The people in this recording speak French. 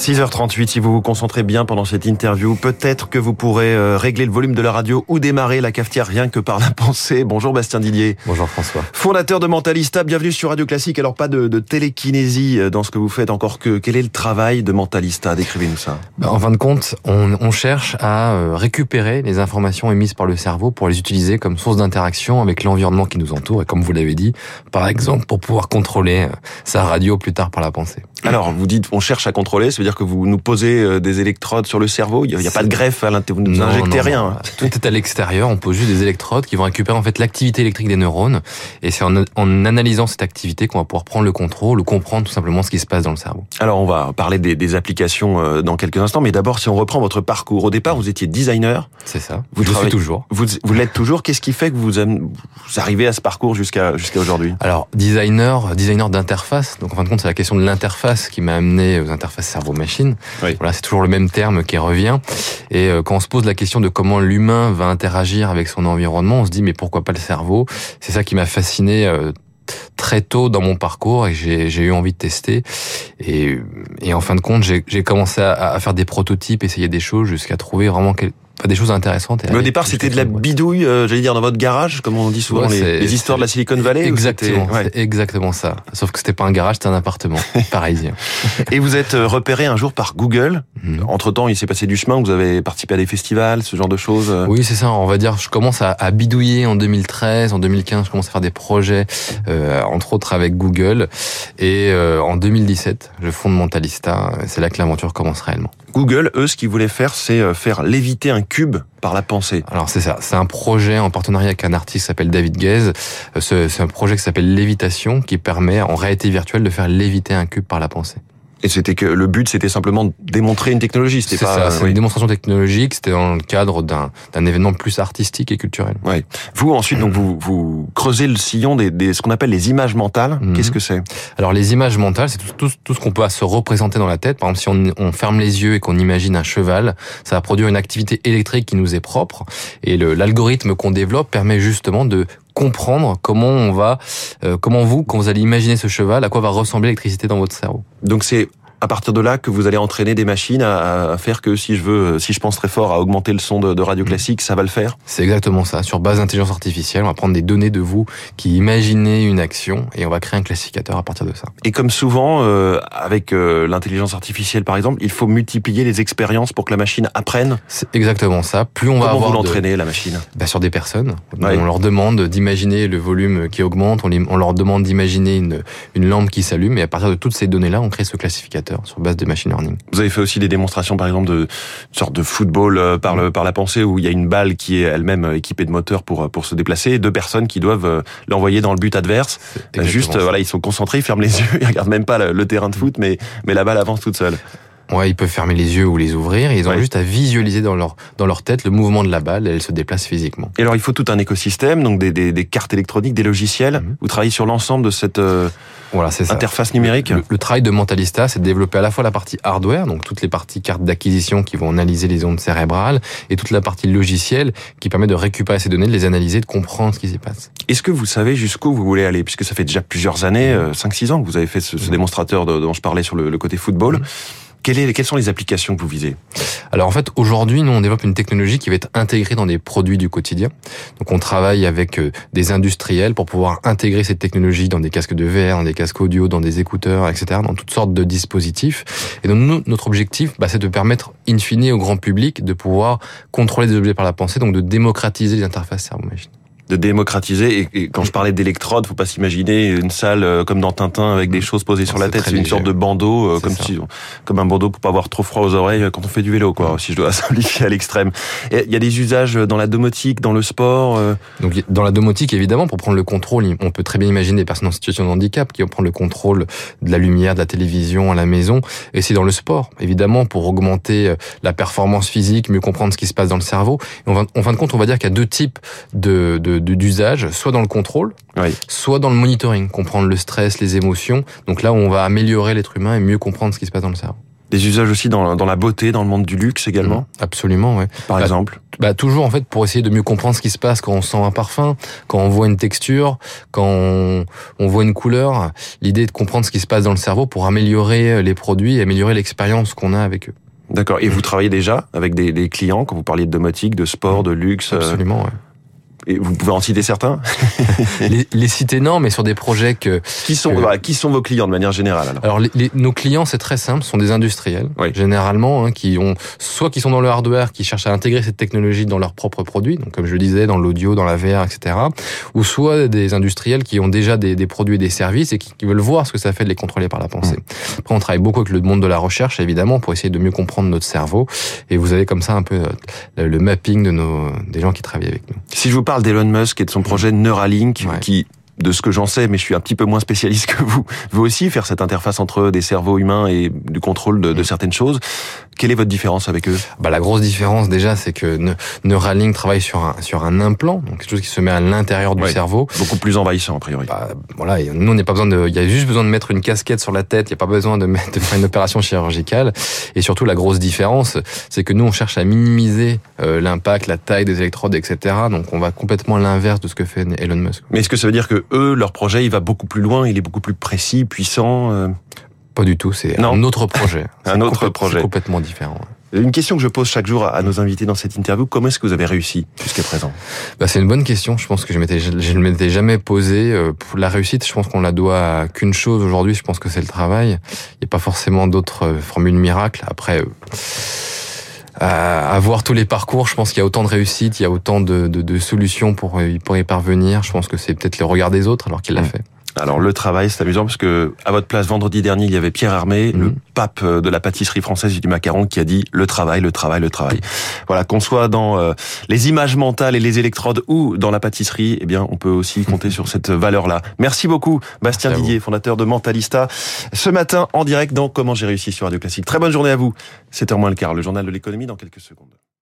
6h38, si vous vous concentrez bien pendant cette interview, peut-être que vous pourrez euh, régler le volume de la radio ou démarrer la cafetière rien que par la pensée. Bonjour Bastien Didier. Bonjour François. Fondateur de Mentalista, bienvenue sur Radio Classique. Alors pas de, de télékinésie euh, dans ce que vous faites encore que quel est le travail de Mentalista? Décrivez-nous ça. Ben, en fin de compte, on, on, cherche à euh, récupérer les informations émises par le cerveau pour les utiliser comme source d'interaction avec l'environnement qui nous entoure et comme vous l'avez dit, par exemple pour pouvoir contrôler sa radio plus tard par la pensée. Alors vous dites on cherche à contrôler, ça veut dire que vous nous posez euh, des électrodes sur le cerveau. Il n'y a, pas de greffe à l'intérieur. Vous ne nous injectez rien. Tout est à l'extérieur. On pose juste des électrodes qui vont récupérer en fait l'activité électrique des neurones. Et c'est en, en, analysant cette activité qu'on va pouvoir prendre le contrôle ou comprendre tout simplement ce qui se passe dans le cerveau. Alors on va parler des, des applications euh, dans quelques instants. Mais d'abord, si on reprend votre parcours, au départ, vous étiez designer. C'est ça. Vous Je suis toujours. Vous, vous l'êtes toujours. Qu'est-ce qui fait que vous, vous arrivez à ce parcours jusqu'à jusqu'à aujourd'hui? Alors designer, designer d'interface. Donc en fin de compte, c'est la question de l'interface qui m'a amené aux interfaces cerveau-machine. Oui. Voilà, c'est toujours le même terme qui revient. Et euh, quand on se pose la question de comment l'humain va interagir avec son environnement, on se dit mais pourquoi pas le cerveau? C'est ça qui m'a fasciné euh, très tôt dans mon parcours et j'ai eu envie de tester. Et, et en fin de compte, j'ai commencé à, à, faire des prototypes, essayer des choses jusqu'à trouver vraiment quel, des choses intéressantes. Mais au départ, c'était de la bidouille, euh, j'allais dire, dans votre garage, comme on dit souvent, ouais, les, les, histoires de la Silicon Valley. Exactement, ouais. exactement ça. Sauf que c'était pas un garage, c'était un appartement parisien. Et vous êtes euh, repéré un jour par Google. Mmh. Entre temps, il s'est passé du chemin. Vous avez participé à des festivals, ce genre de choses. euh Oui, c'est ça. On va dire, je commence à, à, bidouiller en 2013, en 2015, je commence à faire des projets, euh, entre autres avec Google. Et euh, en 2017, je fonde Mentalista. C'est là que l'aventure commence réellement. Google, eux, ce qu'ils voulaient faire, c'est euh, faire léviter un cube par la pensée. Alors c'est ça, c'est un projet en partenariat avec un artiste qui s'appelle David Gaze. C'est un projet qui s'appelle Lévitation qui permet en réalité virtuelle de faire léviter un cube par la pensée. Et c'était que le but, c'était simplement de démontrer une technologie. C'était pas. C'est oui. une démonstration technologique. C'était dans le cadre d'un événement plus artistique et culturel. Oui. Vous ensuite, donc vous vous creusez le sillon des, des ce qu'on appelle les images mentales. -hmm. Qu'est-ce que c'est? Alors les images mentales, c'est tout, tout, tout, ce qu'on peut se représenter dans la tête. Par exemple, si on, on ferme les yeux et qu'on imagine un cheval, ça va produire une activité électrique qui nous est propre. Et l'algorithme qu'on développe permet justement de comprendre comment on va, euh, comment vous, quand vous allez imaginer ce cheval, à quoi va ressembler l'électricité dans votre cerveau. Donc c'est à partir de là que vous allez entraîner des machines à, faire que si je veux, si je pense très fort à augmenter le son de, de radio classique, ça va le faire C'est exactement ça. Sur base d'intelligence artificielle, on va prendre des données de vous qui imaginez une action et on va créer un classificateur à partir de ça. Et comme souvent, euh, avec euh, l'intelligence artificielle par exemple, il faut multiplier les expériences pour que la machine apprenne C'est exactement ça. Plus on Comment va avoir vous l'entraîner, de... la machine? Bah, Sur des personnes. Ouais. On leur demande d'imaginer le volume qui augmente, on, leur demande d'imaginer une, une lampe qui s'allume et à partir de toutes ces données-là, on crée ce classificateur sur base de machine learning. Vous avez fait aussi des démonstrations, par exemple, de sorte de football euh, par, le, par la pensée, où il y a une balle qui est elle-même équipée de moteur pour, pour se déplacer, et deux personnes qui doivent euh, l'envoyer dans le but adverse. Juste, ça. voilà, ils sont concentrés, ils ferment les yeux, ils regardent même pas le, le terrain de foot, mais, mais la balle avance toute seule. Ouais, ils peuvent fermer les yeux ou les ouvrir. Et ils ont ouais. juste à visualiser dans leur dans leur tête le mouvement de la balle. Et elle se déplace physiquement. Et alors, il faut tout un écosystème, donc des, des, des cartes électroniques, des logiciels. -hmm. Vous travaillez sur l'ensemble de cette euh, voilà, c'est interface numérique. Le, le, travail de Mentalista, c'est de développer à la fois la partie hardware, donc toutes les parties cartes d'acquisition qui vont analyser les ondes cérébrales, et toute la partie logicielle qui permet de récupérer ces données, de les analyser, de comprendre ce qui s'y passe. Est-ce que vous savez jusqu'où vous voulez aller, puisque ça fait déjà plusieurs années, euh, 5-6 ans que vous avez fait ce, ce démonstrateur dont je parlais sur le, le côté football. Mmh. Quelles sont les applications que vous visez Alors en fait, aujourd'hui, nous, on développe une technologie qui va être intégrée dans des produits du quotidien. Donc on travaille avec euh, des industriels pour pouvoir intégrer cette technologie dans des casques de VR, dans des casques audio, dans des écouteurs, etc., dans toutes sortes de dispositifs. Et donc nous, notre objectif, bah, c'est de permettre, in fine, au grand public de pouvoir contrôler des objets par la pensée, donc de démocratiser les interfaces cerveau-machine de démocratiser. Et, quand je parlais d'électrode, faut pas s'imaginer une salle euh, comme dans Tintin avec des choses posées sur la tête. C'est une sorte de bandeau, euh, comme si, comme un bandeau pour pas avoir trop froid aux oreilles quand on fait du vélo, quoi. Si je dois simplifier à l'extrême. Il y a des usages dans la domotique, dans le sport. Euh... Donc dans la domotique, évidemment, pour prendre le contrôle, on peut très bien imaginer des personnes en situation de handicap qui vont prendre le contrôle de la lumière, de la télévision à la maison. Et c'est dans le sport, évidemment, pour augmenter euh, la performance physique, mieux comprendre ce qui se passe dans le cerveau. Et en fin de compte, on va dire qu'il y a deux types de, de d'usage, soit dans le contrôle, oui. soit dans le monitoring, comprendre le stress, les émotions. Donc là où on va améliorer l'être humain et mieux comprendre ce qui se passe dans le cerveau. Des usages aussi dans, dans la beauté, dans le monde du luxe également. Mmh, absolument, ouais. Par bah, exemple. Bah toujours en fait pour essayer de mieux comprendre ce qui se passe quand on sent un parfum, quand on voit une texture, quand on, on voit une couleur. L'idée est de comprendre ce qui se passe dans le cerveau pour améliorer les produits, et améliorer l'expérience qu'on a avec eux. D'accord. Et vous travaillez déjà avec des, des, clients quand vous parliez de domotique, de sport, de luxe. Absolument. Ouais. Et vous pouvez en citer certains les, les, citer non, mais sur des projets que qui sont que... Qui sont vos clients de manière générale alors, alors les, les, nos clients c'est très simple, sont des industriels oui. généralement hein, qui ont soit qui sont dans le hardware, qui cherchent à intégrer cette technologie dans leurs propres produits, donc comme je le disais dans l'audio, dans la VR, etc. Ou soit des industriels qui ont déjà des, des produits et des services et qui, qui, veulent voir ce que ça fait de les contrôler par la pensée. Mmh. Après on travaille beaucoup avec le monde de la recherche évidemment pour essayer de mieux comprendre notre cerveau et vous avez comme ça un peu le, le mapping de nos des gens qui travaillent avec nous. Si je vous parle d'Elon Musk et de son projet Neuralink Ouais. qui de ce que j'en sais, mais je suis un petit peu moins spécialiste que vous, veut aussi faire cette interface entre des cerveaux humains et du contrôle de, de certaines choses. Quelle est votre différence avec eux? Bah, La grosse différence déjà, c'est que Neuralink travaille sur un, sur un implant, donc quelque chose qui se met à l'intérieur du ouais. cerveau. Beaucoup plus envahissant, a priori. Bah, voilà, et nous, on n'a pas besoin de, il y a juste besoin de mettre une casquette sur la tête, il n'y a pas besoin de, mettre, de faire une opération chirurgicale. Et surtout, la grosse différence, c'est que nous, on cherche à minimiser euh, l'impact, la taille des électrodes, etc. Donc, on va complètement à l'inverse de ce que fait Elon Musk. Mais est-ce que ça veut dire que eux, leur projet, il va beaucoup plus loin, il est beaucoup plus précis, puissant euh... Pas du tout, c'est un autre projet. un autre projet. complètement différent. Une question que je pose chaque jour à nos invités dans cette interview, comment est-ce que vous avez réussi jusqu'à présent? Bah, C'est une bonne question, je pense que je ne m'étais jamais posé. Pour la réussite, je pense qu'on la doit qu'une chose aujourd'hui, je pense que c'est le travail. Il n'y a pas forcément d'autres formules miracles. Après, à, à, voir tous les parcours, je pense qu'il y a autant de réussites, il y a autant de, de, de solutions pour, pour y parvenir. Je pense que c'est peut-être le regard des autres alors qu'il l'a mmh. fait. Alors le travail, c'est amusant parce que à votre place vendredi dernier, il y avait Pierre Armé, mmh. le pape de la pâtisserie française et du macaron, qui a dit le travail, le travail, le travail. Voilà, qu'on soit dans euh, les images mentales et les électrodes ou dans la pâtisserie, eh bien, on peut aussi compter sur cette valeur-là. Merci beaucoup, Bastien Merci Didier, fondateur de Mentalista, ce matin en direct dans Comment j'ai réussi sur Radio Classique. Très bonne journée à vous. 7h moins le quart, le journal de l'économie dans quelques secondes.